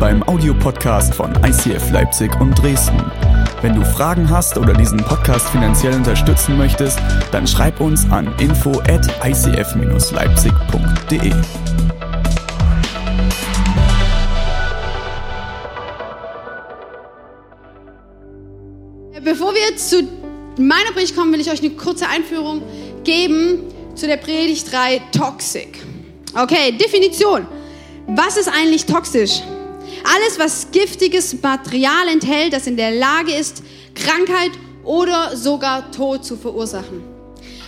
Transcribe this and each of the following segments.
beim Audiopodcast von ICF Leipzig und Dresden. Wenn du Fragen hast oder diesen Podcast finanziell unterstützen möchtest, dann schreib uns an info at icf-leipzig.de. Bevor wir zu meiner Predigt kommen, will ich euch eine kurze Einführung geben zu der Predigtreihe Toxic. Okay, Definition. Was ist eigentlich toxisch? Alles, was giftiges Material enthält, das in der Lage ist, Krankheit oder sogar Tod zu verursachen.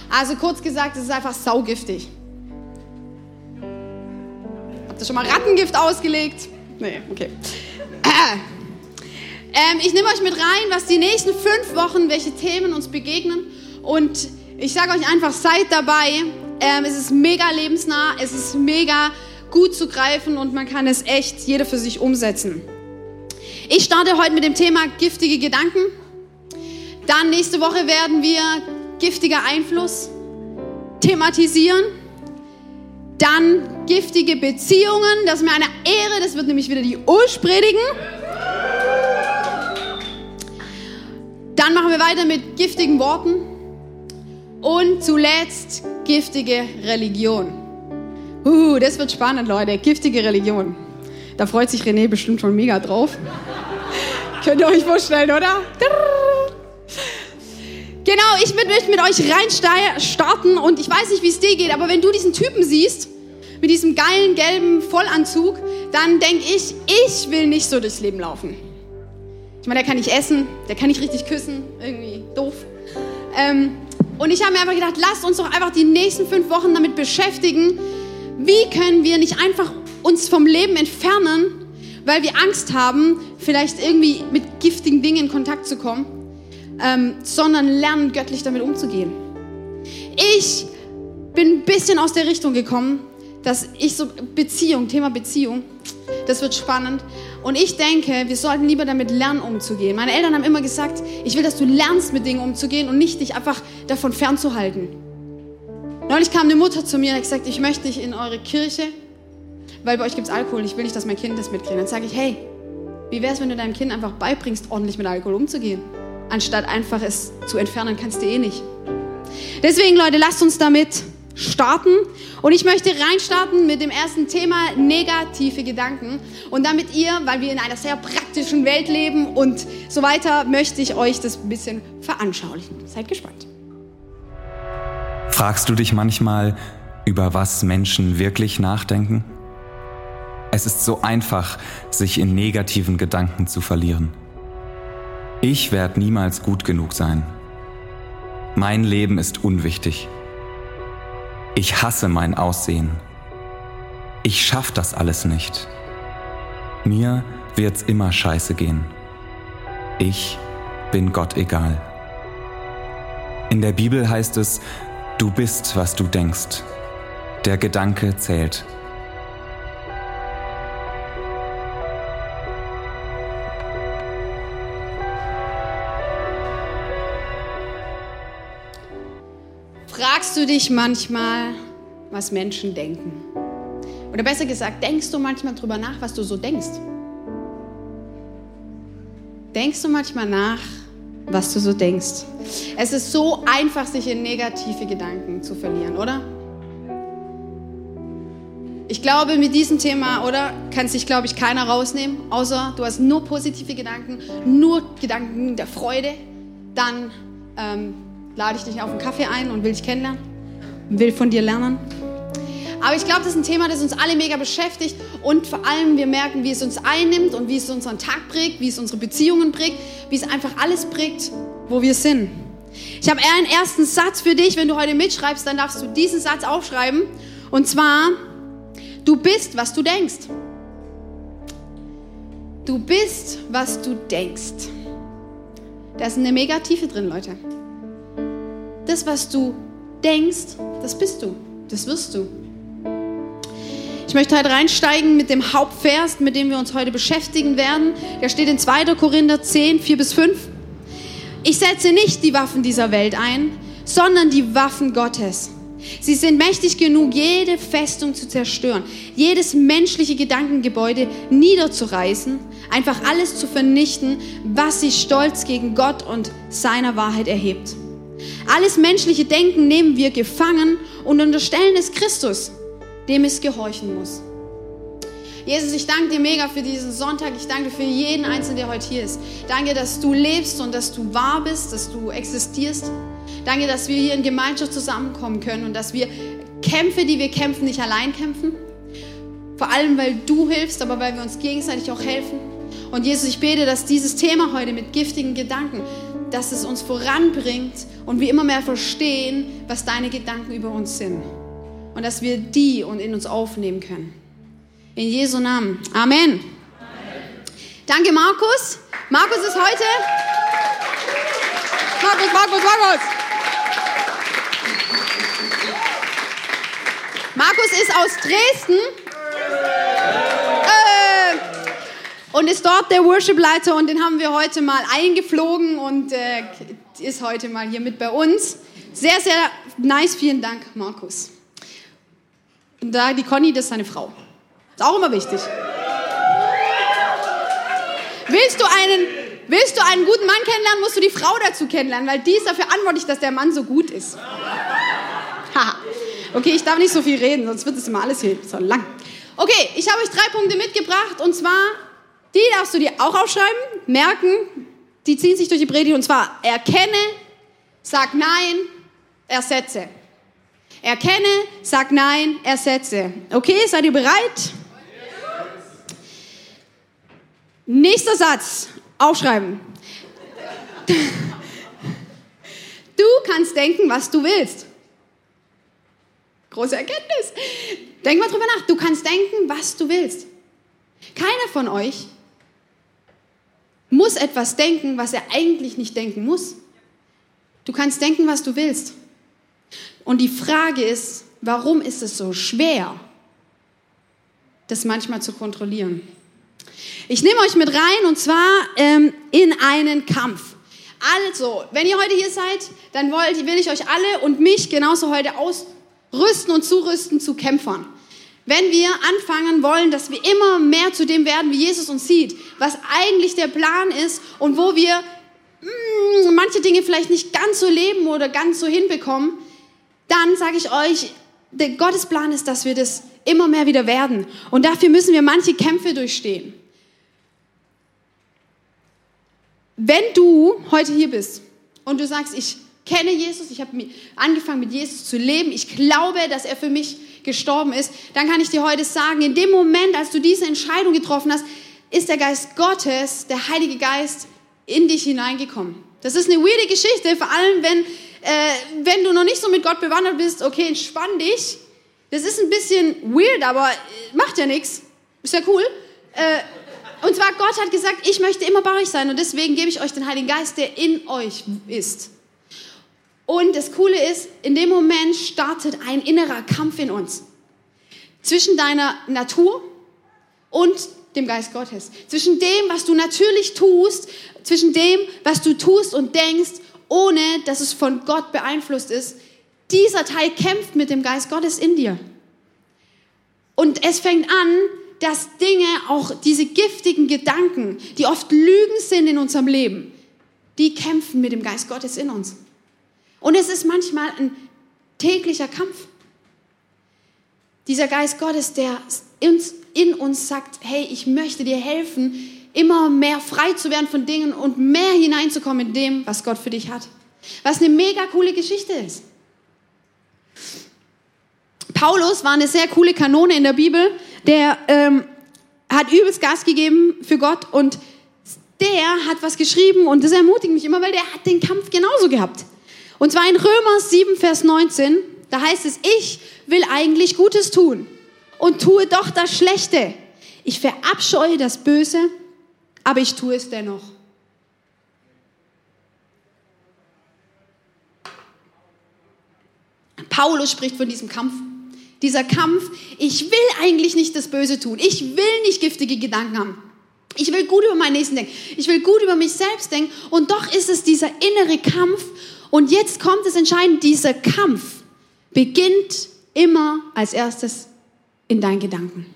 Also kurz gesagt, es ist einfach saugiftig. Habt ihr schon mal Rattengift ausgelegt? Nee, okay. Äh. Ähm, ich nehme euch mit rein, was die nächsten fünf Wochen, welche Themen uns begegnen. Und ich sage euch einfach, seid dabei. Ähm, es ist mega lebensnah, es ist mega gut zu greifen und man kann es echt jeder für sich umsetzen. Ich starte heute mit dem Thema giftige Gedanken. Dann nächste Woche werden wir giftiger Einfluss thematisieren. Dann giftige Beziehungen, das ist mir eine Ehre, das wird nämlich wieder die Ulsch predigen. Dann machen wir weiter mit giftigen Worten. Und zuletzt giftige Religion. Uh, das wird spannend, Leute. Giftige Religion. Da freut sich René bestimmt schon mega drauf. Könnt ihr euch vorstellen, oder? Genau, ich möchte mit euch rein starten und ich weiß nicht, wie es dir geht, aber wenn du diesen Typen siehst, mit diesem geilen gelben Vollanzug, dann denke ich, ich will nicht so durchs Leben laufen. Ich meine, der kann nicht essen, der kann nicht richtig küssen, irgendwie doof. Ähm, und ich habe mir einfach gedacht, lasst uns doch einfach die nächsten fünf Wochen damit beschäftigen, wie können wir nicht einfach uns vom Leben entfernen, weil wir Angst haben, vielleicht irgendwie mit giftigen Dingen in Kontakt zu kommen, ähm, sondern lernen, göttlich damit umzugehen. Ich bin ein bisschen aus der Richtung gekommen, dass ich so Beziehung, Thema Beziehung, das wird spannend. Und ich denke, wir sollten lieber damit lernen, umzugehen. Meine Eltern haben immer gesagt, ich will, dass du lernst, mit Dingen umzugehen und nicht dich einfach davon fernzuhalten. Neulich kam eine Mutter zu mir und hat gesagt, ich möchte nicht in eure Kirche, weil bei euch gibt es Alkohol. Ich will nicht, dass mein Kind das mitkriegt. Dann sage ich, hey, wie wäre es, wenn du deinem Kind einfach beibringst, ordentlich mit Alkohol umzugehen? Anstatt einfach es zu entfernen, kannst du eh nicht. Deswegen, Leute, lasst uns damit starten. Und ich möchte reinstarten mit dem ersten Thema negative Gedanken. Und damit ihr, weil wir in einer sehr praktischen Welt leben und so weiter, möchte ich euch das ein bisschen veranschaulichen. Seid gespannt. Fragst du dich manchmal, über was Menschen wirklich nachdenken? Es ist so einfach, sich in negativen Gedanken zu verlieren. Ich werde niemals gut genug sein. Mein Leben ist unwichtig. Ich hasse mein Aussehen. Ich schaff das alles nicht. Mir wird's immer scheiße gehen. Ich bin Gott egal. In der Bibel heißt es, Du bist, was du denkst. Der Gedanke zählt. Fragst du dich manchmal, was Menschen denken? Oder besser gesagt, denkst du manchmal drüber nach, was du so denkst? Denkst du manchmal nach, was du so denkst. Es ist so einfach, sich in negative Gedanken zu verlieren, oder? Ich glaube, mit diesem Thema, oder, kann sich, glaube ich, keiner rausnehmen, außer du hast nur positive Gedanken, nur Gedanken der Freude. Dann ähm, lade ich dich auf einen Kaffee ein und will dich kennenlernen, will von dir lernen. Aber ich glaube, das ist ein Thema, das uns alle mega beschäftigt und vor allem wir merken, wie es uns einnimmt und wie es unseren Tag prägt, wie es unsere Beziehungen prägt, wie es einfach alles prägt, wo wir sind. Ich habe einen ersten Satz für dich. Wenn du heute mitschreibst, dann darfst du diesen Satz aufschreiben. Und zwar, du bist, was du denkst. Du bist, was du denkst. Da ist eine mega Tiefe drin, Leute. Das, was du denkst, das bist du. Das wirst du. Ich möchte heute reinsteigen mit dem Hauptvers, mit dem wir uns heute beschäftigen werden. Der steht in 2. Korinther 10, 4 bis 5. Ich setze nicht die Waffen dieser Welt ein, sondern die Waffen Gottes. Sie sind mächtig genug, jede Festung zu zerstören, jedes menschliche Gedankengebäude niederzureißen, einfach alles zu vernichten, was sich stolz gegen Gott und seiner Wahrheit erhebt. Alles menschliche Denken nehmen wir gefangen und unterstellen es Christus, dem es gehorchen muss. Jesus, ich danke dir mega für diesen Sonntag. Ich danke für jeden Einzelnen, der heute hier ist. Danke, dass du lebst und dass du wahr bist, dass du existierst. Danke, dass wir hier in Gemeinschaft zusammenkommen können und dass wir Kämpfe, die wir kämpfen, nicht allein kämpfen. Vor allem, weil du hilfst, aber weil wir uns gegenseitig auch helfen. Und Jesus, ich bete, dass dieses Thema heute mit giftigen Gedanken, dass es uns voranbringt und wir immer mehr verstehen, was deine Gedanken über uns sind. Und dass wir die und in uns aufnehmen können. In Jesu Namen. Amen. Amen. Danke, Markus. Markus ist heute. Markus, Markus, Markus. Markus ist aus Dresden äh, und ist dort der Worship-Leiter und den haben wir heute mal eingeflogen und äh, ist heute mal hier mit bei uns. Sehr, sehr nice. Vielen Dank, Markus. Und da die Conny, das ist seine Frau. Ist auch immer wichtig. Willst du einen, willst du einen guten Mann kennenlernen, musst du die Frau dazu kennenlernen, weil die ist dafür verantwortlich, dass der Mann so gut ist. okay, ich darf nicht so viel reden, sonst wird es immer alles hier so lang. Okay, ich habe euch drei Punkte mitgebracht und zwar, die darfst du dir auch aufschreiben, merken, die ziehen sich durch die Predigt und zwar erkenne, sag nein, ersetze. Erkenne, sag nein, ersetze. Okay, seid ihr bereit? Nächster Satz, aufschreiben. Du kannst denken, was du willst. Große Erkenntnis. Denk mal drüber nach. Du kannst denken, was du willst. Keiner von euch muss etwas denken, was er eigentlich nicht denken muss. Du kannst denken, was du willst. Und die Frage ist, warum ist es so schwer, das manchmal zu kontrollieren? Ich nehme euch mit rein und zwar ähm, in einen Kampf. Also, wenn ihr heute hier seid, dann wollt, will ich euch alle und mich genauso heute ausrüsten und zurüsten zu Kämpfern. Wenn wir anfangen wollen, dass wir immer mehr zu dem werden, wie Jesus uns sieht, was eigentlich der Plan ist und wo wir mh, hm, manche Dinge vielleicht nicht ganz so leben oder ganz so hinbekommen, dann sage ich euch, der Gottes Plan ist, dass wir das immer mehr wieder werden. Und dafür müssen wir manche Kämpfe durchstehen. Wenn du heute hier bist und du sagst, ich kenne Jesus, ich habe angefangen mit Jesus zu leben, ich glaube, dass er für mich gestorben ist, dann kann ich dir heute sagen, in dem Moment, als du diese Entscheidung getroffen hast, ist der Geist Gottes, der Heilige Geist, in dich hineingekommen. Das ist eine weirde Geschichte, vor allem wenn, äh, wenn du noch nicht so mit Gott bewandert bist. Okay, entspann dich. Das ist ein bisschen weird, aber äh, macht ja nichts. Ist ja cool. Äh, und zwar, Gott hat gesagt, ich möchte immer bei euch sein und deswegen gebe ich euch den Heiligen Geist, der in euch ist. Und das Coole ist, in dem Moment startet ein innerer Kampf in uns. Zwischen deiner Natur und dem Geist Gottes. Zwischen dem, was du natürlich tust, zwischen dem, was du tust und denkst, ohne dass es von Gott beeinflusst ist. Dieser Teil kämpft mit dem Geist Gottes in dir. Und es fängt an, dass Dinge, auch diese giftigen Gedanken, die oft Lügen sind in unserem Leben, die kämpfen mit dem Geist Gottes in uns. Und es ist manchmal ein täglicher Kampf. Dieser Geist Gottes, der in uns sagt, hey, ich möchte dir helfen, immer mehr frei zu werden von Dingen und mehr hineinzukommen in dem, was Gott für dich hat. Was eine mega coole Geschichte ist. Paulus war eine sehr coole Kanone in der Bibel der ähm, hat übelst Gas gegeben für Gott und der hat was geschrieben und das ermutigt mich immer, weil der hat den Kampf genauso gehabt. Und zwar in Römer 7, Vers 19, da heißt es, ich will eigentlich Gutes tun und tue doch das Schlechte. Ich verabscheue das Böse, aber ich tue es dennoch. Paulus spricht von diesem Kampf. Dieser Kampf, ich will eigentlich nicht das Böse tun. Ich will nicht giftige Gedanken haben. Ich will gut über meinen Nächsten denken. Ich will gut über mich selbst denken. Und doch ist es dieser innere Kampf. Und jetzt kommt es entscheidend, dieser Kampf beginnt immer als erstes in deinen Gedanken.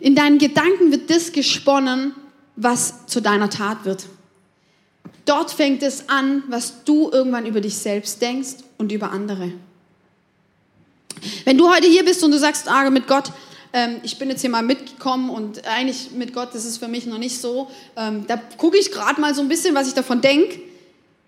In deinen Gedanken wird das gesponnen, was zu deiner Tat wird. Dort fängt es an, was du irgendwann über dich selbst denkst und über andere. Wenn du heute hier bist und du sagst, ah, mit Gott, ähm, ich bin jetzt hier mal mitgekommen und eigentlich mit Gott, das ist für mich noch nicht so, ähm, da gucke ich gerade mal so ein bisschen, was ich davon denke,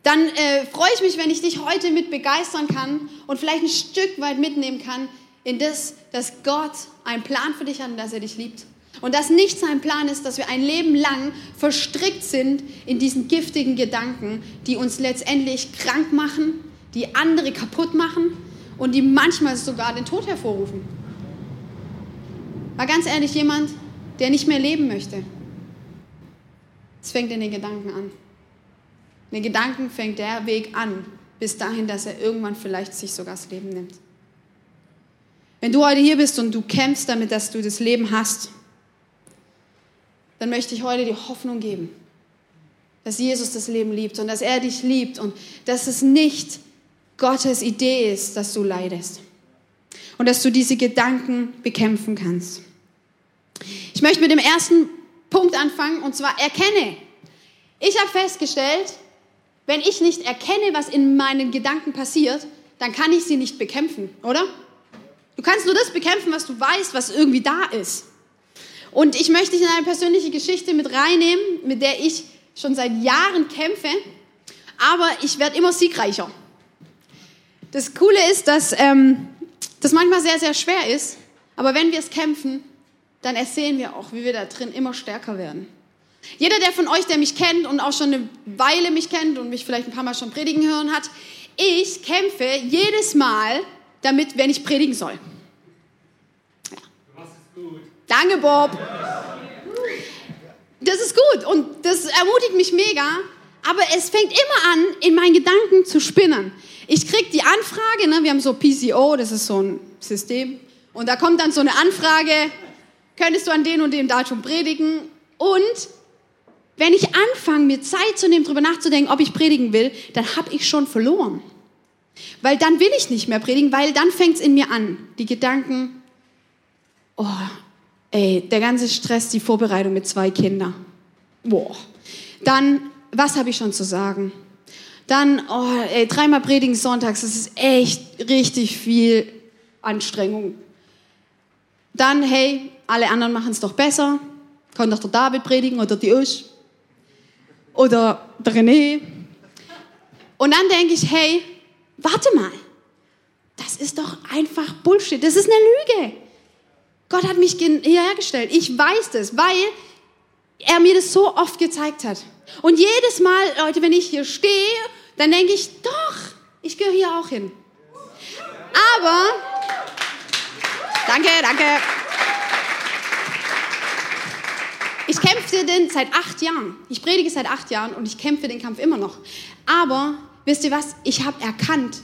dann äh, freue ich mich, wenn ich dich heute mit begeistern kann und vielleicht ein Stück weit mitnehmen kann in das, dass Gott einen Plan für dich hat und dass er dich liebt. Und dass nicht sein Plan ist, dass wir ein Leben lang verstrickt sind in diesen giftigen Gedanken, die uns letztendlich krank machen, die andere kaputt machen und die manchmal sogar den Tod hervorrufen. War ganz ehrlich jemand, der nicht mehr leben möchte. Es fängt in den Gedanken an. In den Gedanken fängt der Weg an, bis dahin, dass er irgendwann vielleicht sich sogar das Leben nimmt. Wenn du heute hier bist und du kämpfst damit, dass du das Leben hast, dann möchte ich heute die Hoffnung geben, dass Jesus das Leben liebt und dass er dich liebt und dass es nicht Gottes Idee ist, dass du leidest und dass du diese Gedanken bekämpfen kannst. Ich möchte mit dem ersten Punkt anfangen und zwar erkenne. Ich habe festgestellt, wenn ich nicht erkenne, was in meinen Gedanken passiert, dann kann ich sie nicht bekämpfen, oder? Du kannst nur das bekämpfen, was du weißt, was irgendwie da ist. Und ich möchte dich in eine persönliche Geschichte mit reinnehmen, mit der ich schon seit Jahren kämpfe, aber ich werde immer siegreicher. Das Coole ist, dass ähm, das manchmal sehr, sehr schwer ist, aber wenn wir es kämpfen, dann ersehen wir auch, wie wir da drin immer stärker werden. Jeder, der von euch, der mich kennt und auch schon eine Weile mich kennt und mich vielleicht ein paar Mal schon predigen hören hat, ich kämpfe jedes Mal damit, wenn ich predigen soll. Ja. Du machst es gut. Danke, Bob. Das ist gut und das ermutigt mich mega, aber es fängt immer an, in meinen Gedanken zu spinnen. Ich kriege die Anfrage, ne, wir haben so PCO, das ist so ein System, und da kommt dann so eine Anfrage, könntest du an dem und dem Datum predigen? Und wenn ich anfange, mir Zeit zu nehmen, darüber nachzudenken, ob ich predigen will, dann habe ich schon verloren. Weil dann will ich nicht mehr predigen, weil dann fängt es in mir an. Die Gedanken, oh, ey, der ganze Stress, die Vorbereitung mit zwei Kindern. Boah. Dann, was habe ich schon zu sagen? Dann, oh, ey, dreimal predigen sonntags, das ist echt richtig viel Anstrengung. Dann, hey, alle anderen machen es doch besser. Kann doch der David predigen oder die Usch. Oder der René. Und dann denke ich, hey, warte mal. Das ist doch einfach Bullshit. Das ist eine Lüge. Gott hat mich hierher. Ich weiß das, weil er mir das so oft gezeigt hat. Und jedes Mal, Leute, wenn ich hier stehe, dann denke ich, doch, ich gehöre hier auch hin. Aber, danke, danke. Ich kämpfe den seit acht Jahren. Ich predige seit acht Jahren und ich kämpfe den Kampf immer noch. Aber wisst ihr was? Ich habe erkannt,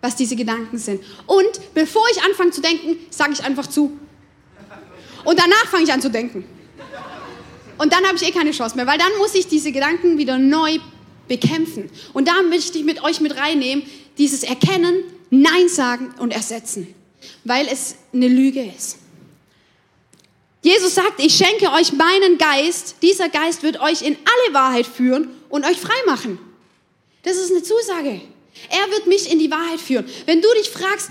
was diese Gedanken sind. Und bevor ich anfange zu denken, sage ich einfach zu. Und danach fange ich an zu denken. Und dann habe ich eh keine Chance mehr, weil dann muss ich diese Gedanken wieder neu bekämpfen. Und da möchte ich mit euch mit reinnehmen, dieses Erkennen, Nein sagen und ersetzen, weil es eine Lüge ist. Jesus sagt, ich schenke euch meinen Geist, dieser Geist wird euch in alle Wahrheit führen und euch frei machen. Das ist eine Zusage. Er wird mich in die Wahrheit führen. Wenn du dich fragst,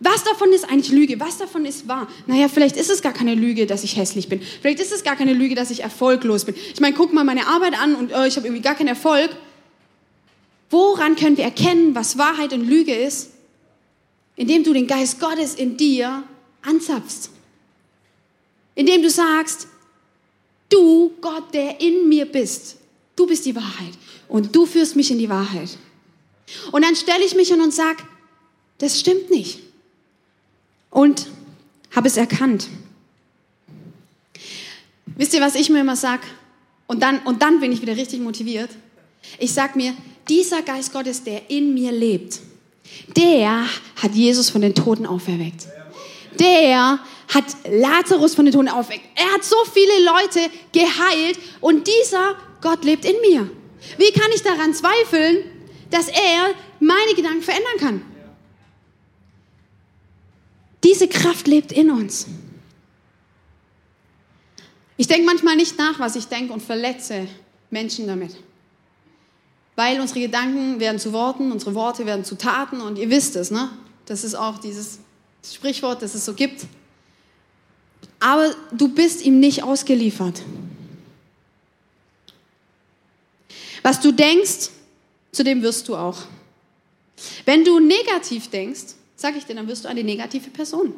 was davon ist eigentlich Lüge? Was davon ist wahr? Naja, vielleicht ist es gar keine Lüge, dass ich hässlich bin. Vielleicht ist es gar keine Lüge, dass ich erfolglos bin. Ich meine, guck mal meine Arbeit an und oh, ich habe irgendwie gar keinen Erfolg. Woran können wir erkennen, was Wahrheit und Lüge ist? Indem du den Geist Gottes in dir anzapfst indem du sagst, du Gott, der in mir bist, du bist die Wahrheit und du führst mich in die Wahrheit. Und dann stelle ich mich hin und sage, das stimmt nicht. Und habe es erkannt. Wisst ihr, was ich mir immer sage? Und dann, und dann bin ich wieder richtig motiviert. Ich sage mir, dieser Geist Gottes, der in mir lebt, der hat Jesus von den Toten auferweckt. Der hat Lazarus von den Toten aufweckt. Er hat so viele Leute geheilt und dieser Gott lebt in mir. Wie kann ich daran zweifeln, dass er meine Gedanken verändern kann? Diese Kraft lebt in uns. Ich denke manchmal nicht nach, was ich denke und verletze Menschen damit. Weil unsere Gedanken werden zu Worten, unsere Worte werden zu Taten und ihr wisst es, ne? Das ist auch dieses Sprichwort, das es so gibt. Aber du bist ihm nicht ausgeliefert. Was du denkst, zu dem wirst du auch. Wenn du negativ denkst, sage ich dir, dann wirst du eine negative Person.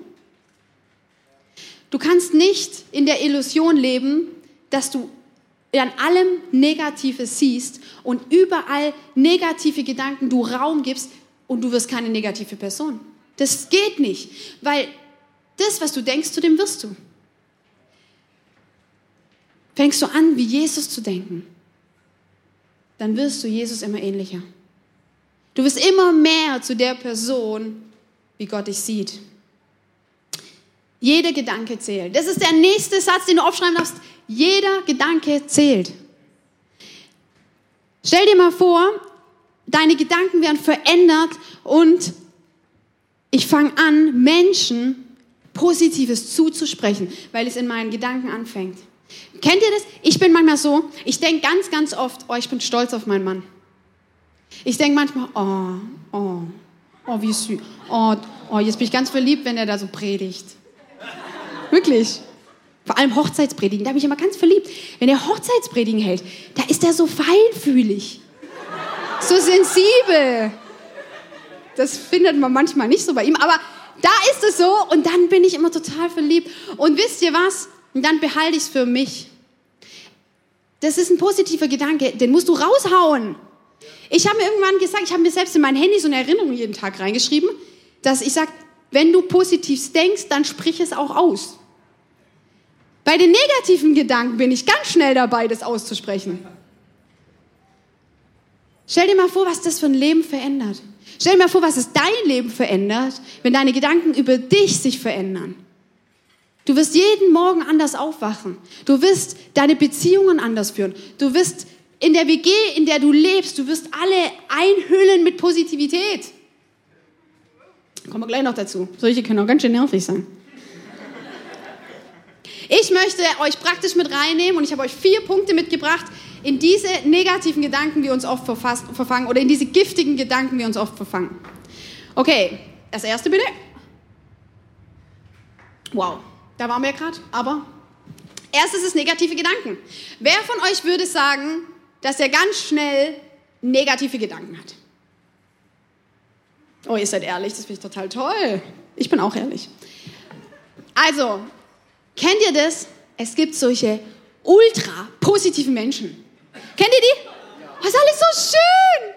Du kannst nicht in der Illusion leben, dass du an allem Negatives siehst und überall negative Gedanken du Raum gibst und du wirst keine negative Person. Das geht nicht, weil das, was du denkst, zu dem wirst du. Fängst du an, wie Jesus zu denken, dann wirst du Jesus immer ähnlicher. Du wirst immer mehr zu der Person, wie Gott dich sieht. Jeder Gedanke zählt. Das ist der nächste Satz, den du aufschreiben darfst. Jeder Gedanke zählt. Stell dir mal vor, deine Gedanken werden verändert und ich fange an, Menschen Positives zuzusprechen, weil es in meinen Gedanken anfängt. Kennt ihr das? Ich bin manchmal so, ich denke ganz, ganz oft, oh, ich bin stolz auf meinen Mann. Ich denke manchmal, oh, oh, oh, wie süß. Oh, oh, jetzt bin ich ganz verliebt, wenn er da so predigt. Wirklich. Vor allem Hochzeitspredigen, da bin ich immer ganz verliebt. Wenn er Hochzeitspredigen hält, da ist er so feinfühlig, so sensibel. Das findet man manchmal nicht so bei ihm, aber da ist es so und dann bin ich immer total verliebt. Und wisst ihr was? Und dann behalte ich es für mich. Das ist ein positiver Gedanke, den musst du raushauen. Ich habe mir irgendwann gesagt, ich habe mir selbst in mein Handy so eine Erinnerung jeden Tag reingeschrieben, dass ich sage, wenn du positiv denkst, dann sprich es auch aus. Bei den negativen Gedanken bin ich ganz schnell dabei, das auszusprechen. Stell dir mal vor, was das für ein Leben verändert. Stell dir mal vor, was es dein Leben verändert, wenn deine Gedanken über dich sich verändern. Du wirst jeden Morgen anders aufwachen. Du wirst deine Beziehungen anders führen. Du wirst in der WG, in der du lebst, du wirst alle einhüllen mit Positivität. Kommen wir gleich noch dazu. Solche können auch ganz schön nervig sein. Ich möchte euch praktisch mit reinnehmen und ich habe euch vier Punkte mitgebracht in diese negativen Gedanken, die uns oft verfangen oder in diese giftigen Gedanken, die uns oft verfangen. Okay, das erste bitte. Wow, da waren wir gerade, aber erstes ist negative Gedanken. Wer von euch würde sagen, dass er ganz schnell negative Gedanken hat? Oh, ihr seid ehrlich, das finde ich total toll. Ich bin auch ehrlich. Also, Kennt ihr das? Es gibt solche ultra positiven Menschen. Kennt ihr die? Oh, ist alles so schön.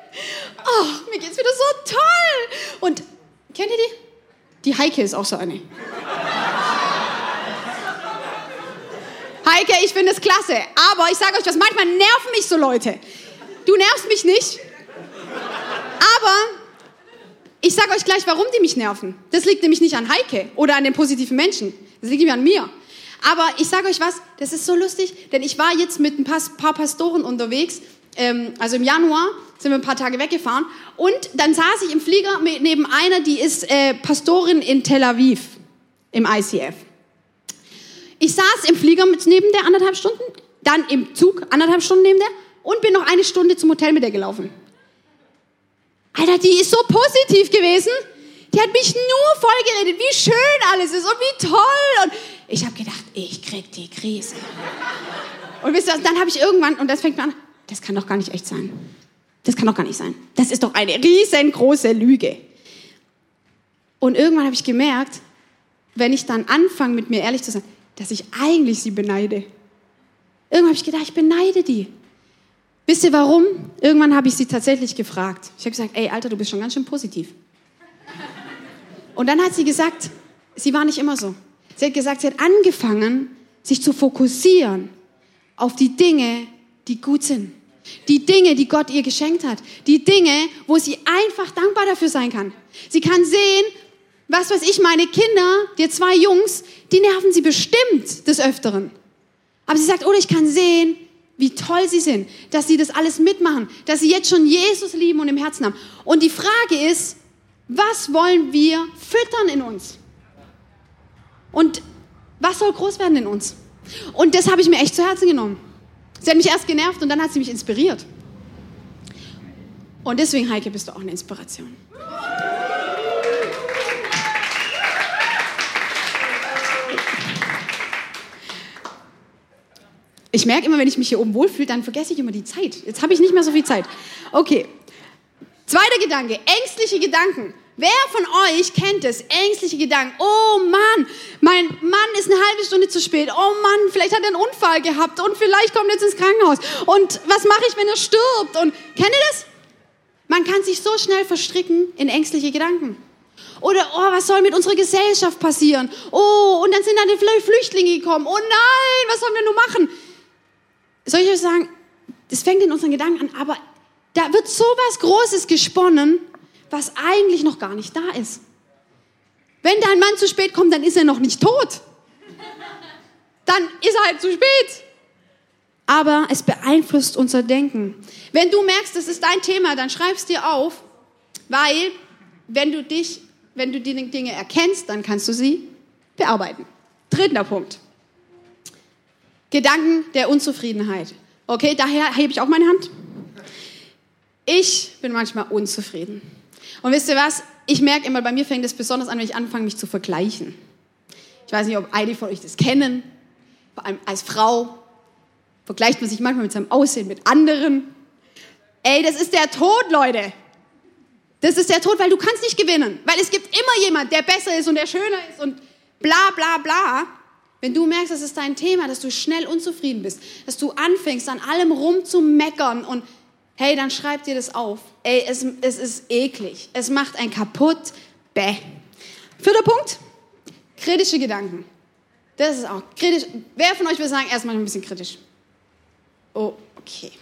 Oh, mir geht's wieder so toll. Und kennt ihr die? Die Heike ist auch so eine. Heike, ich finde es klasse. Aber ich sage euch was, manchmal nerven mich so Leute. Du nervst mich nicht. Aber ich sage euch gleich, warum die mich nerven. Das liegt nämlich nicht an Heike oder an den positiven Menschen. Das liegt nämlich an mir. Aber ich sage euch was, das ist so lustig, denn ich war jetzt mit ein paar Pastoren unterwegs. Ähm, also im Januar sind wir ein paar Tage weggefahren. Und dann saß ich im Flieger neben einer, die ist äh, Pastorin in Tel Aviv im ICF. Ich saß im Flieger mit neben der anderthalb Stunden, dann im Zug anderthalb Stunden neben der und bin noch eine Stunde zum Hotel mit der gelaufen. Alter, die ist so positiv gewesen. Die hat mich nur vollgeredet, wie schön alles ist und wie toll. Und ich habe gedacht, ich krieg die Krise. Und wisst ihr, dann habe ich irgendwann, und das fängt an, das kann doch gar nicht echt sein. Das kann doch gar nicht sein. Das ist doch eine riesengroße Lüge. Und irgendwann habe ich gemerkt, wenn ich dann anfange, mit mir ehrlich zu sein, dass ich eigentlich sie beneide. Irgendwann habe ich gedacht, ich beneide die. Wisst ihr warum? Irgendwann habe ich sie tatsächlich gefragt. Ich habe gesagt, ey, Alter, du bist schon ganz schön positiv. Und dann hat sie gesagt, sie war nicht immer so. Sie hat gesagt, sie hat angefangen, sich zu fokussieren auf die Dinge, die gut sind. Die Dinge, die Gott ihr geschenkt hat. Die Dinge, wo sie einfach dankbar dafür sein kann. Sie kann sehen, was weiß ich, meine Kinder, die zwei Jungs, die nerven sie bestimmt des Öfteren. Aber sie sagt, oder ich kann sehen, wie toll sie sind, dass sie das alles mitmachen, dass sie jetzt schon Jesus lieben und im Herzen haben. Und die Frage ist, was wollen wir füttern in uns? Und was soll groß werden in uns? Und das habe ich mir echt zu Herzen genommen. Sie hat mich erst genervt und dann hat sie mich inspiriert. Und deswegen, Heike, bist du auch eine Inspiration. Ich merke immer, wenn ich mich hier oben wohlfühle, dann vergesse ich immer die Zeit. Jetzt habe ich nicht mehr so viel Zeit. Okay. Zweiter Gedanke, ängstliche Gedanken. Wer von euch kennt es? Ängstliche Gedanken. Oh Mann, mein Mann ist eine halbe Stunde zu spät. Oh Mann, vielleicht hat er einen Unfall gehabt und vielleicht kommt er jetzt ins Krankenhaus. Und was mache ich, wenn er stirbt? Und kennt ihr das? Man kann sich so schnell verstricken in ängstliche Gedanken. Oder, oh, was soll mit unserer Gesellschaft passieren? Oh, und dann sind da die Flüchtlinge gekommen. Oh nein, was sollen wir nur machen? Soll ich euch sagen, das fängt in unseren Gedanken an, aber da wird so was Großes gesponnen, was eigentlich noch gar nicht da ist. Wenn dein Mann zu spät kommt, dann ist er noch nicht tot. Dann ist er halt zu spät. Aber es beeinflusst unser Denken. Wenn du merkst, das ist dein Thema, dann schreib es dir auf, weil wenn du dich, wenn du die Dinge erkennst, dann kannst du sie bearbeiten. Dritter Punkt. Gedanken der Unzufriedenheit. Okay, daher hebe ich auch meine Hand. Ich bin manchmal unzufrieden. Und wisst ihr was? Ich merke immer, bei mir fängt es besonders an, wenn ich anfange, mich zu vergleichen. Ich weiß nicht, ob einige von euch das kennen. Vor allem als Frau vergleicht man sich manchmal mit seinem Aussehen mit anderen. Ey, das ist der Tod, Leute. Das ist der Tod, weil du kannst nicht gewinnen. Weil es gibt immer jemand, der besser ist und der schöner ist und bla bla bla. Wenn du merkst, das ist dein Thema, dass du schnell unzufrieden bist, dass du anfängst, an allem rumzumeckern und hey, dann schreib dir das auf. Ey, es, es ist eklig. Es macht einen kaputt. Bäh. Vierter Punkt. Kritische Gedanken. Das ist auch kritisch. Wer von euch will sagen, erstmal ein bisschen kritisch? Oh, okay.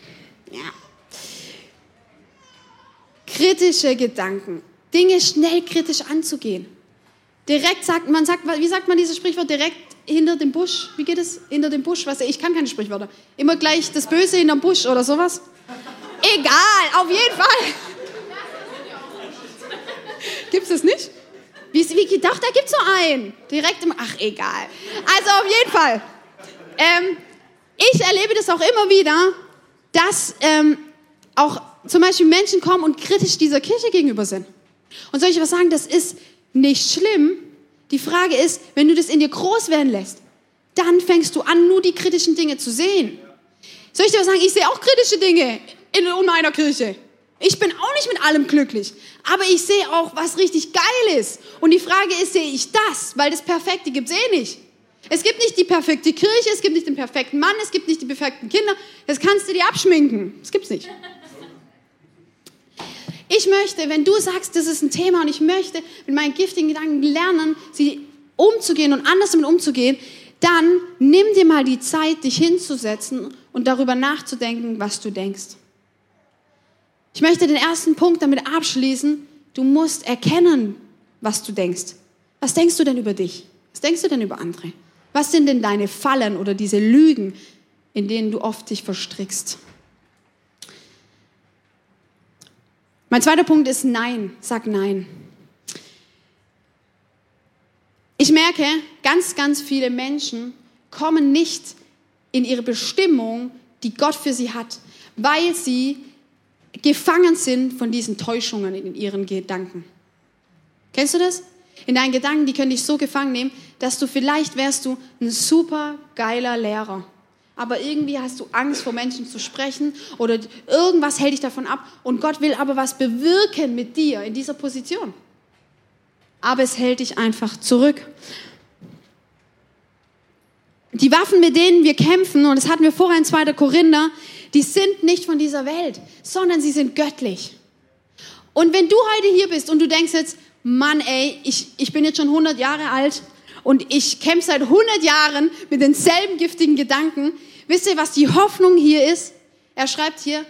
Ja. Kritische Gedanken. Dinge schnell kritisch anzugehen. Direkt sagt man, sagt, wie sagt man dieses Sprichwort? Direkt hinter dem Busch. Wie geht es? Hinter dem Busch. Was, ich kann keine Sprichwörter. Immer gleich das Böse hinter dem Busch oder sowas. Egal, auf jeden Fall. Gibt es das nicht? Wie, wie doch, da gibt es so einen. Direkt im, ach egal. Also auf jeden Fall. Ähm, ich erlebe das auch immer wieder, dass ähm, auch zum Beispiel Menschen kommen und kritisch dieser Kirche gegenüber sind. Und soll ich was sagen, das ist nicht schlimm. Die Frage ist, wenn du das in dir groß werden lässt, dann fängst du an, nur die kritischen Dinge zu sehen. Soll ich dir was sagen? Ich sehe auch kritische Dinge in meiner Kirche. Ich bin auch nicht mit allem glücklich. Aber ich sehe auch, was richtig geil ist. Und die Frage ist, sehe ich das? Weil das Perfekte gibt es eh nicht. Es gibt nicht die perfekte Kirche, es gibt nicht den perfekten Mann, es gibt nicht die perfekten Kinder. Das kannst du dir abschminken. Das gibt's nicht. Ich möchte, wenn du sagst, das ist ein Thema und ich möchte mit meinen giftigen Gedanken lernen, sie umzugehen und anders damit umzugehen, dann nimm dir mal die Zeit, dich hinzusetzen und darüber nachzudenken, was du denkst. Ich möchte den ersten Punkt damit abschließen. Du musst erkennen, was du denkst. Was denkst du denn über dich? Was denkst du denn über andere? Was sind denn deine Fallen oder diese Lügen, in denen du oft dich verstrickst? Mein zweiter Punkt ist Nein. Sag Nein. Ich merke, ganz, ganz viele Menschen kommen nicht in ihre Bestimmung, die Gott für sie hat, weil sie gefangen sind von diesen Täuschungen in ihren Gedanken. Kennst du das? In deinen Gedanken, die können dich so gefangen nehmen, dass du vielleicht wärst du ein super geiler Lehrer. Aber irgendwie hast du Angst, vor Menschen zu sprechen oder irgendwas hält dich davon ab. Und Gott will aber was bewirken mit dir in dieser Position. Aber es hält dich einfach zurück. Die Waffen, mit denen wir kämpfen, und das hatten wir vorher in 2. Korinther, die sind nicht von dieser Welt, sondern sie sind göttlich. Und wenn du heute hier bist und du denkst jetzt, Mann, ey, ich, ich bin jetzt schon 100 Jahre alt und ich kämpfe seit 100 Jahren mit denselben giftigen Gedanken, wisst ihr, was die Hoffnung hier ist? Er schreibt hier,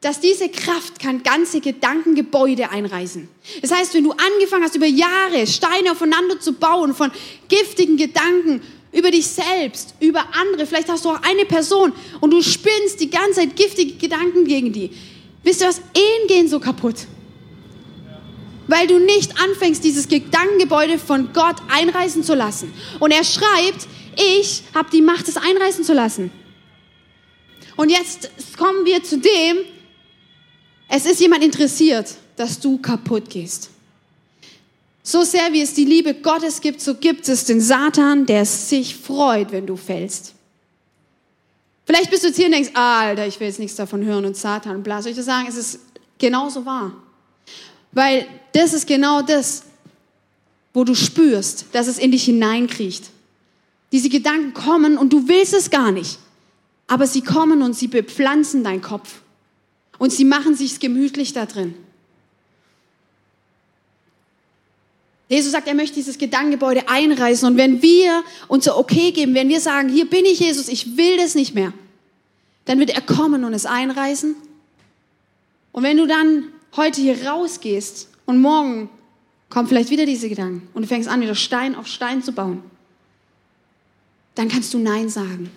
dass diese Kraft kann ganze Gedankengebäude einreißen. Das heißt, wenn du angefangen hast, über Jahre Steine aufeinander zu bauen von giftigen Gedanken über dich selbst, über andere. Vielleicht hast du auch eine Person und du spinnst die ganze Zeit giftige Gedanken gegen die. Wisst ihr was? Ehen gehen so kaputt. weil du nicht anfängst, dieses Gedankengebäude von Gott einreißen zu lassen. Und er schreibt, ich habe die Macht, es einreißen zu lassen. Und jetzt kommen wir zu dem, es ist jemand interessiert, dass du kaputt gehst. So sehr wie es die Liebe Gottes gibt, so gibt es den Satan, der sich freut, wenn du fällst. Vielleicht bist du jetzt hier und denkst, Alter, ich will jetzt nichts davon hören und Satan, bla. Soll ich dir sagen, es ist genauso wahr. Weil das ist genau das, wo du spürst, dass es in dich hineinkriecht. Diese Gedanken kommen und du willst es gar nicht. Aber sie kommen und sie bepflanzen deinen Kopf. Und sie machen sich's gemütlich da drin. Jesus sagt, er möchte dieses Gedankengebäude einreißen. Und wenn wir uns so okay geben, wenn wir sagen, hier bin ich Jesus, ich will das nicht mehr, dann wird er kommen und es einreißen. Und wenn du dann heute hier rausgehst und morgen kommen vielleicht wieder diese Gedanken und du fängst an, wieder Stein auf Stein zu bauen, dann kannst du Nein sagen.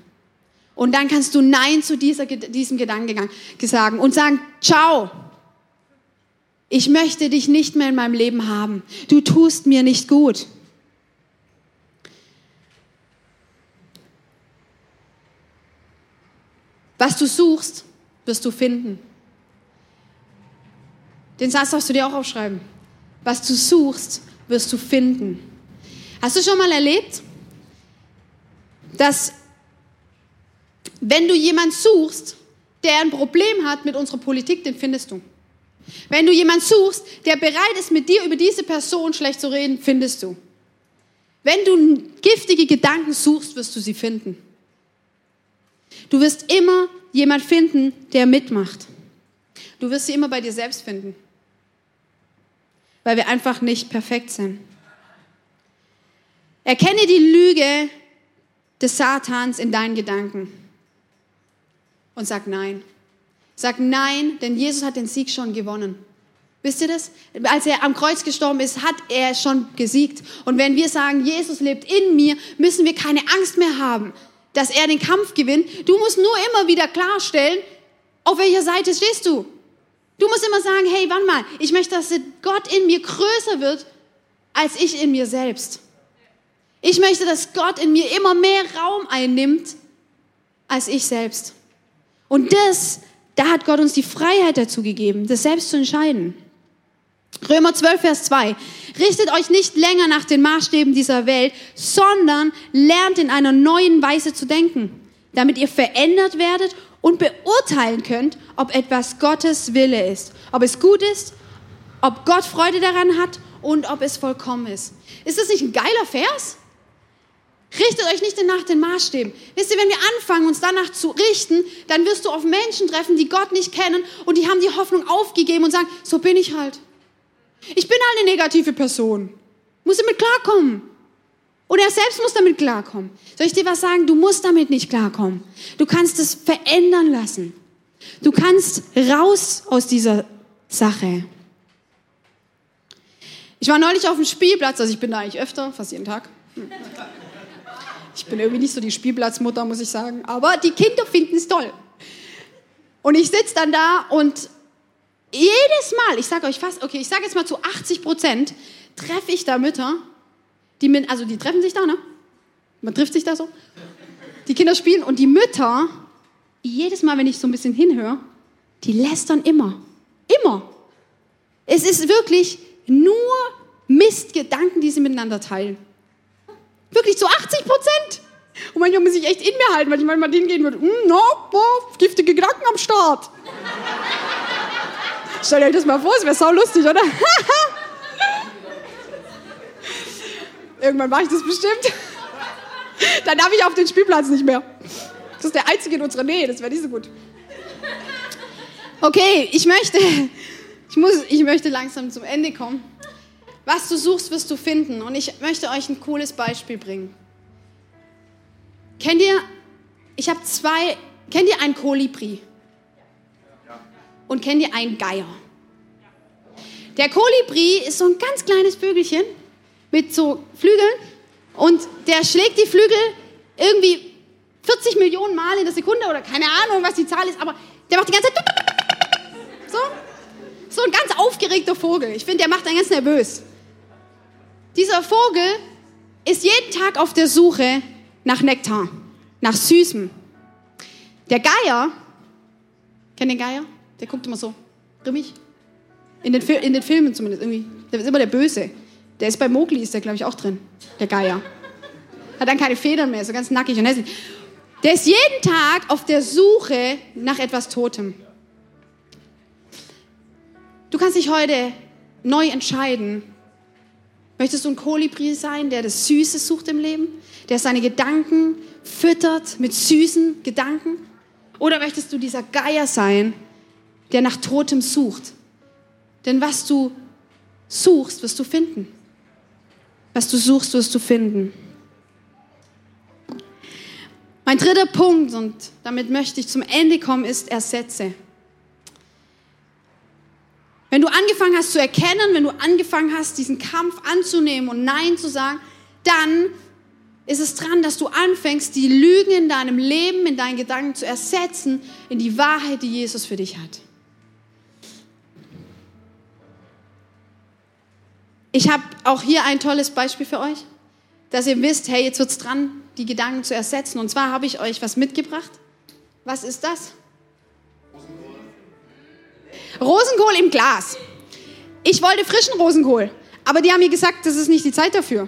Und dann kannst du Nein zu dieser, diesem Gedankengang sagen und sagen, ciao. Ich möchte dich nicht mehr in meinem Leben haben. Du tust mir nicht gut. Was du suchst, wirst du finden. Den Satz darfst du dir auch aufschreiben. Was du suchst, wirst du finden. Hast du schon mal erlebt, dass wenn du jemanden suchst, der ein Problem hat mit unserer Politik, den findest du. Wenn du jemanden suchst, der bereit ist, mit dir über diese Person schlecht zu reden, findest du. Wenn du giftige Gedanken suchst, wirst du sie finden. Du wirst immer jemand finden, der mitmacht. Du wirst sie immer bei dir selbst finden, weil wir einfach nicht perfekt sind. Erkenne die Lüge des Satans in deinen Gedanken und sag nein. Sag nein, denn Jesus hat den Sieg schon gewonnen. Wisst ihr das? Als er am Kreuz gestorben ist, hat er schon gesiegt. Und wenn wir sagen, Jesus lebt in mir, müssen wir keine Angst mehr haben, dass er den Kampf gewinnt. Du musst nur immer wieder klarstellen, auf welcher Seite stehst du. Du musst immer sagen, hey, warte mal, ich möchte, dass Gott in mir größer wird, als ich in mir selbst. Ich möchte, dass Gott in mir immer mehr Raum einnimmt, als ich selbst. Und das, da hat Gott uns die Freiheit dazu gegeben, das selbst zu entscheiden. Römer 12, Vers 2. Richtet euch nicht länger nach den Maßstäben dieser Welt, sondern lernt in einer neuen Weise zu denken, damit ihr verändert werdet und beurteilen könnt, ob etwas Gottes Wille ist, ob es gut ist, ob Gott Freude daran hat und ob es vollkommen ist. Ist das nicht ein geiler Vers? Richtet euch nicht nach den Maßstäben. Wisst ihr, wenn wir anfangen, uns danach zu richten, dann wirst du auf Menschen treffen, die Gott nicht kennen und die haben die Hoffnung aufgegeben und sagen, so bin ich halt. Ich bin halt eine negative Person. Muss damit klarkommen. Und er selbst muss damit klarkommen. Soll ich dir was sagen? Du musst damit nicht klarkommen. Du kannst es verändern lassen. Du kannst raus aus dieser Sache. Ich war neulich auf dem Spielplatz, also ich bin da eigentlich öfter, fast jeden Tag. Ich bin irgendwie nicht so die Spielplatzmutter, muss ich sagen. Aber die Kinder finden es toll. Und ich sitze dann da und jedes Mal, ich sage euch fast, okay, ich sage jetzt mal zu 80 Prozent, treffe ich da Mütter, die also die treffen sich da, ne? Man trifft sich da so. Die Kinder spielen und die Mütter, jedes Mal, wenn ich so ein bisschen hinhöre, die lästern immer. Immer. Es ist wirklich nur Mistgedanken, die sie miteinander teilen. Wirklich zu 80 Prozent. Und manchmal muss ich echt in mir halten, weil ich manchmal hingehen würde, hm, no, boah, giftige Gedanken am Start. Stellt euch das mal vor, es wäre sau lustig, oder? Irgendwann mache ich das bestimmt. Dann darf ich auf den Spielplatz nicht mehr. Das ist der einzige in unserer Nähe, das wäre nicht so gut. Okay, ich möchte, ich, muss, ich möchte langsam zum Ende kommen. Was du suchst, wirst du finden. Und ich möchte euch ein cooles Beispiel bringen. Kennt ihr, ich habe zwei, kennt ihr ein Kolibri? Und kennt ihr einen Geier? Der Kolibri ist so ein ganz kleines Vögelchen mit so Flügeln und der schlägt die Flügel irgendwie 40 Millionen Mal in der Sekunde oder keine Ahnung, was die Zahl ist, aber der macht die ganze Zeit so so ein ganz aufgeregter Vogel. Ich finde, der macht einen ganz nervös. Dieser Vogel ist jeden Tag auf der Suche nach Nektar, nach Süßem. Der Geier, kennt den Geier? Der guckt immer so grimmig. In den, in den Filmen zumindest irgendwie. Der ist immer der Böse. Der ist bei Mowgli, ist der glaube ich auch drin. Der Geier. Hat dann keine Federn mehr, so ganz nackig und hässlich. Der ist jeden Tag auf der Suche nach etwas Totem. Du kannst dich heute neu entscheiden. Möchtest du ein Kolibri sein, der das Süße sucht im Leben? Der seine Gedanken füttert mit süßen Gedanken? Oder möchtest du dieser Geier sein, der nach Totem sucht? Denn was du suchst, wirst du finden. Was du suchst, wirst du finden. Mein dritter Punkt, und damit möchte ich zum Ende kommen, ist Ersetze. Wenn du angefangen hast zu erkennen, wenn du angefangen hast, diesen Kampf anzunehmen und Nein zu sagen, dann ist es dran, dass du anfängst, die Lügen in deinem Leben, in deinen Gedanken zu ersetzen in die Wahrheit, die Jesus für dich hat. Ich habe auch hier ein tolles Beispiel für euch, dass ihr wisst, hey, jetzt wird es dran, die Gedanken zu ersetzen. Und zwar habe ich euch was mitgebracht. Was ist das? Rosenkohl im Glas. Ich wollte frischen Rosenkohl, aber die haben mir gesagt, das ist nicht die Zeit dafür.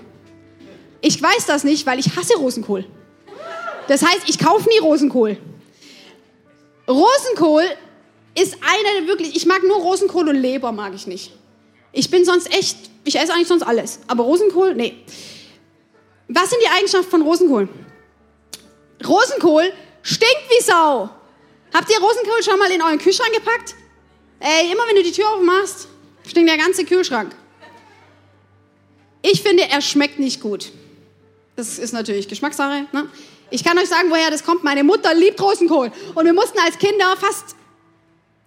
Ich weiß das nicht, weil ich hasse Rosenkohl. Das heißt, ich kaufe nie Rosenkohl. Rosenkohl ist einer der wirklich, ich mag nur Rosenkohl und Leber mag ich nicht. Ich bin sonst echt, ich esse eigentlich sonst alles, aber Rosenkohl, nee. Was sind die Eigenschaften von Rosenkohl? Rosenkohl stinkt wie Sau. Habt ihr Rosenkohl schon mal in euren Kühlschrank gepackt? Ey, immer wenn du die Tür aufmachst, stinkt der ganze Kühlschrank. Ich finde, er schmeckt nicht gut. Das ist natürlich Geschmackssache. Ne? Ich kann euch sagen, woher das kommt. Meine Mutter liebt Rosenkohl. Und wir mussten als Kinder fast,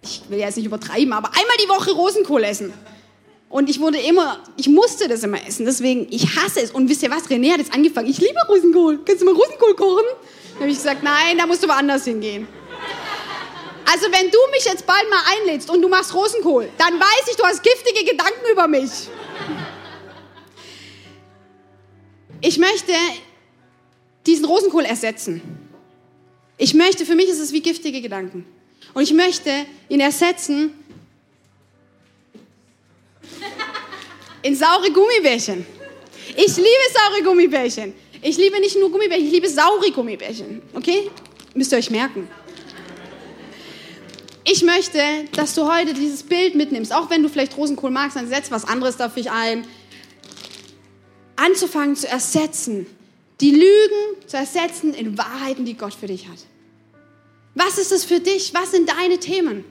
ich will jetzt nicht übertreiben, aber einmal die Woche Rosenkohl essen. Und ich wurde immer, ich musste das immer essen. Deswegen, ich hasse es. Und wisst ihr was? René hat jetzt angefangen. Ich liebe Rosenkohl. Kannst du mal Rosenkohl kochen? Dann habe ich gesagt, nein, da musst du woanders hingehen. Also wenn du mich jetzt bald mal einlädst und du machst Rosenkohl, dann weiß ich, du hast giftige Gedanken über mich. Ich möchte diesen Rosenkohl ersetzen. Ich möchte, für mich ist es wie giftige Gedanken. Und ich möchte ihn ersetzen in saure Gummibärchen. Ich liebe saure Gummibärchen. Ich liebe nicht nur Gummibärchen, ich liebe saure Gummibärchen. Okay? Müsst ihr euch merken. Ich möchte, dass du heute dieses Bild mitnimmst, auch wenn du vielleicht Rosenkohl magst, dann setz was anderes dafür ein. Anzufangen zu ersetzen, die Lügen zu ersetzen in Wahrheiten, die Gott für dich hat. Was ist es für dich? Was sind deine Themen?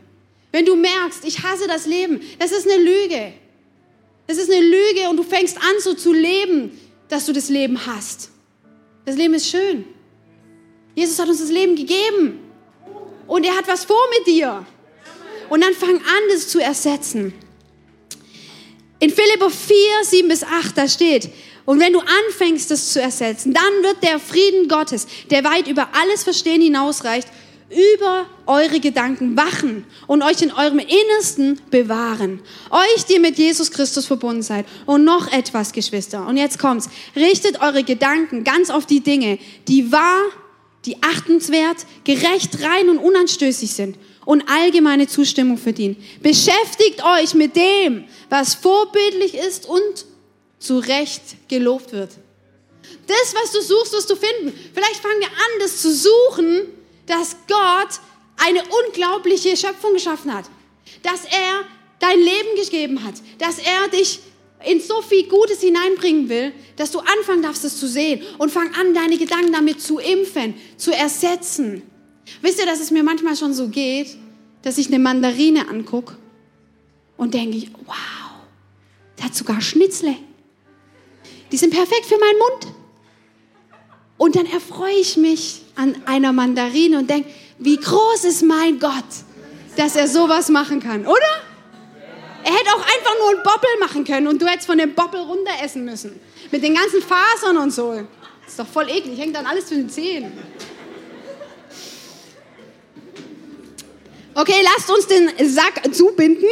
Wenn du merkst, ich hasse das Leben, das ist eine Lüge. Das ist eine Lüge und du fängst an so zu leben, dass du das Leben hast. Das Leben ist schön. Jesus hat uns das Leben gegeben und er hat was vor mit dir. Und dann fang an, das zu ersetzen. In Philipper 4, 7 bis 8, da steht, und wenn du anfängst, das zu ersetzen, dann wird der Frieden Gottes, der weit über alles Verstehen hinausreicht, über eure Gedanken wachen und euch in eurem Innersten bewahren. Euch, die mit Jesus Christus verbunden seid. Und noch etwas, Geschwister. Und jetzt kommt's. Richtet eure Gedanken ganz auf die Dinge, die wahr, die achtenswert, gerecht, rein und unanstößig sind und allgemeine Zustimmung verdienen. Beschäftigt euch mit dem, was vorbildlich ist und zu Recht gelobt wird. Das, was du suchst, wirst du finden. Vielleicht fangen wir an, das zu suchen, dass Gott eine unglaubliche Schöpfung geschaffen hat. Dass er dein Leben gegeben hat. Dass er dich in so viel Gutes hineinbringen will, dass du anfangen darfst, es zu sehen und fang an, deine Gedanken damit zu impfen, zu ersetzen. Wisst ihr, dass es mir manchmal schon so geht, dass ich eine Mandarine angucke und denke, wow, der hat sogar Schnitzle. Die sind perfekt für meinen Mund. Und dann erfreue ich mich an einer Mandarine und denke, wie groß ist mein Gott, dass er sowas machen kann, oder? Er hätte auch einfach nur einen Boppel machen können und du hättest von dem Boppel runter essen müssen. Mit den ganzen Fasern und so. Ist doch voll eklig, hängt dann alles zu den Zehen. Okay, lasst uns den Sack zubinden.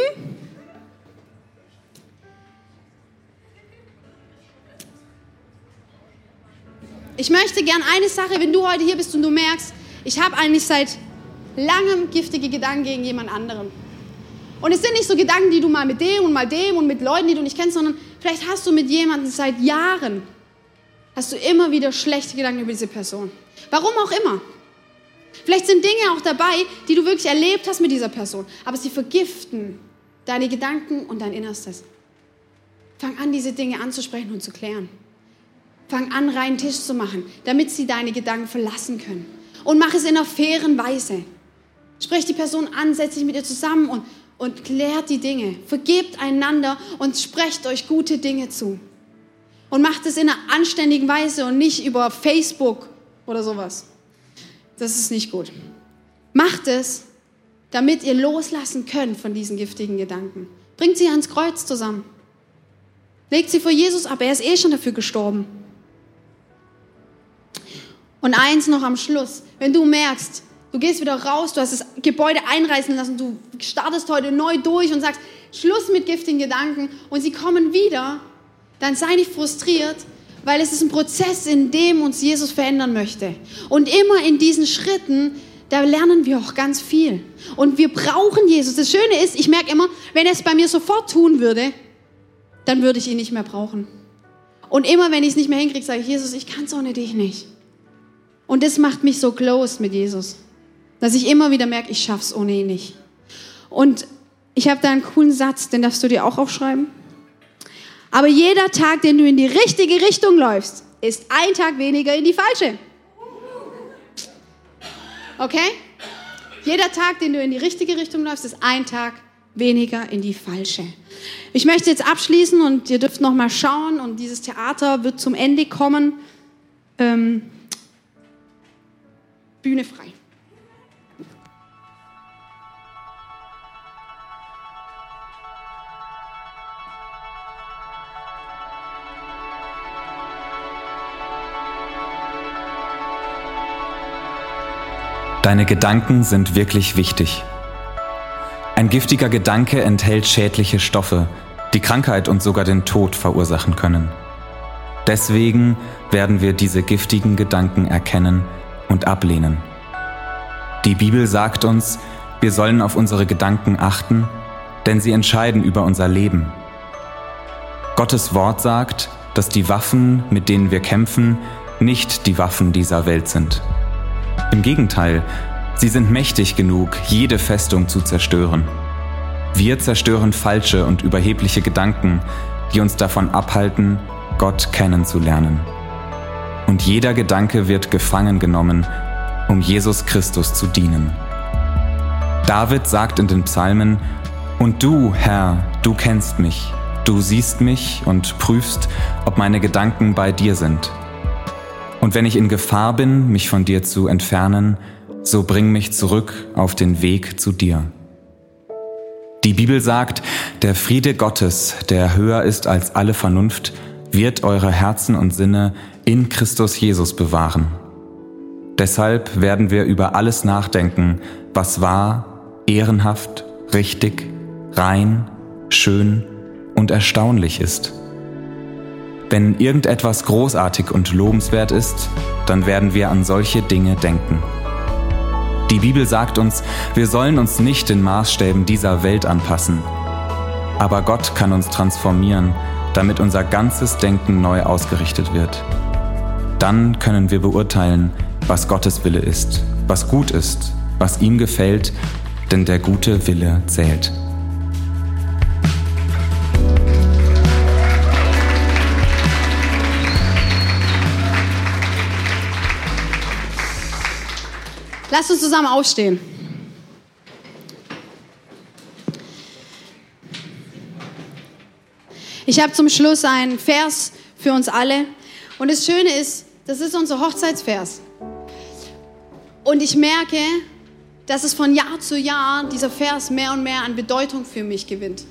Ich möchte gern eine Sache, wenn du heute hier bist und du merkst, ich habe eigentlich seit langem giftige Gedanken gegen jemand anderen. Und es sind nicht so Gedanken, die du mal mit dem und mal dem und mit Leuten, die du nicht kennst, sondern vielleicht hast du mit jemandem seit Jahren, hast du immer wieder schlechte Gedanken über diese Person. Warum auch immer. Vielleicht sind Dinge auch dabei, die du wirklich erlebt hast mit dieser Person, aber sie vergiften deine Gedanken und dein Innerstes. Fang an, diese Dinge anzusprechen und zu klären. Fang an, reinen Tisch zu machen, damit sie deine Gedanken verlassen können. Und mach es in einer fairen Weise. Sprech die Person an, setz dich mit ihr zusammen und, und klärt die Dinge. Vergebt einander und sprecht euch gute Dinge zu. Und macht es in einer anständigen Weise und nicht über Facebook oder sowas. Das ist nicht gut. Macht es, damit ihr loslassen könnt von diesen giftigen Gedanken. Bringt sie ans Kreuz zusammen. Legt sie vor Jesus ab. Er ist eh schon dafür gestorben. Und eins noch am Schluss. Wenn du merkst, du gehst wieder raus, du hast das Gebäude einreißen lassen, du startest heute neu durch und sagst, Schluss mit giftigen Gedanken und sie kommen wieder, dann sei nicht frustriert, weil es ist ein Prozess, in dem uns Jesus verändern möchte. Und immer in diesen Schritten, da lernen wir auch ganz viel. Und wir brauchen Jesus. Das Schöne ist, ich merke immer, wenn er es bei mir sofort tun würde, dann würde ich ihn nicht mehr brauchen. Und immer, wenn ich es nicht mehr hinkriege, sage ich, Jesus, ich kann es ohne dich nicht. Und das macht mich so close mit Jesus, dass ich immer wieder merke, ich schaffe es ohne ihn nicht. Und ich habe da einen coolen Satz, den darfst du dir auch aufschreiben. Aber jeder Tag, den du in die richtige Richtung läufst, ist ein Tag weniger in die falsche. Okay? Jeder Tag, den du in die richtige Richtung läufst, ist ein Tag weniger in die falsche. Ich möchte jetzt abschließen und ihr dürft noch mal schauen und dieses Theater wird zum Ende kommen. Ähm, Bühne frei. Deine Gedanken sind wirklich wichtig. Ein giftiger Gedanke enthält schädliche Stoffe, die Krankheit und sogar den Tod verursachen können. Deswegen werden wir diese giftigen Gedanken erkennen und ablehnen. Die Bibel sagt uns, wir sollen auf unsere Gedanken achten, denn sie entscheiden über unser Leben. Gottes Wort sagt, dass die Waffen, mit denen wir kämpfen, nicht die Waffen dieser Welt sind. Im Gegenteil, Sie sind mächtig genug, jede Festung zu zerstören. Wir zerstören falsche und überhebliche Gedanken, die uns davon abhalten, Gott kennenzulernen. Und jeder Gedanke wird gefangen genommen, um Jesus Christus zu dienen. David sagt in den Psalmen, Und du, Herr, du kennst mich, du siehst mich und prüfst, ob meine Gedanken bei dir sind. Und wenn ich in Gefahr bin, mich von dir zu entfernen, so bring mich zurück auf den Weg zu dir. Die Bibel sagt, der Friede Gottes, der höher ist als alle Vernunft, wird eure Herzen und Sinne in Christus Jesus bewahren. Deshalb werden wir über alles nachdenken, was wahr, ehrenhaft, richtig, rein, schön und erstaunlich ist. Wenn irgendetwas großartig und lobenswert ist, dann werden wir an solche Dinge denken. Die Bibel sagt uns, wir sollen uns nicht den Maßstäben dieser Welt anpassen. Aber Gott kann uns transformieren, damit unser ganzes Denken neu ausgerichtet wird. Dann können wir beurteilen, was Gottes Wille ist, was gut ist, was ihm gefällt, denn der gute Wille zählt. Lass uns zusammen aufstehen. Ich habe zum Schluss einen Vers für uns alle. Und das Schöne ist, das ist unser Hochzeitsvers. Und ich merke, dass es von Jahr zu Jahr dieser Vers mehr und mehr an Bedeutung für mich gewinnt.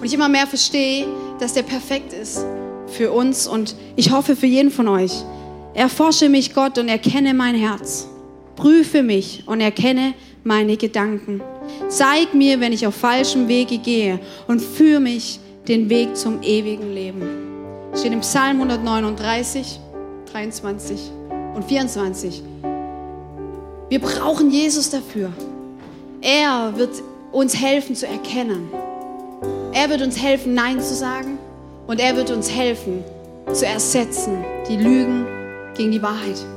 Und ich immer mehr verstehe, dass der perfekt ist für uns und ich hoffe für jeden von euch. Erforsche mich, Gott, und erkenne mein Herz. Prüfe mich und erkenne meine Gedanken. Zeig mir, wenn ich auf falschem Wege gehe und führe mich den Weg zum ewigen Leben. Steht im Psalm 139, 23. und 24. Wir brauchen Jesus dafür. Er wird uns helfen zu erkennen. Er wird uns helfen, Nein zu sagen. Und er wird uns helfen, zu ersetzen die Lügen gegen die Wahrheit.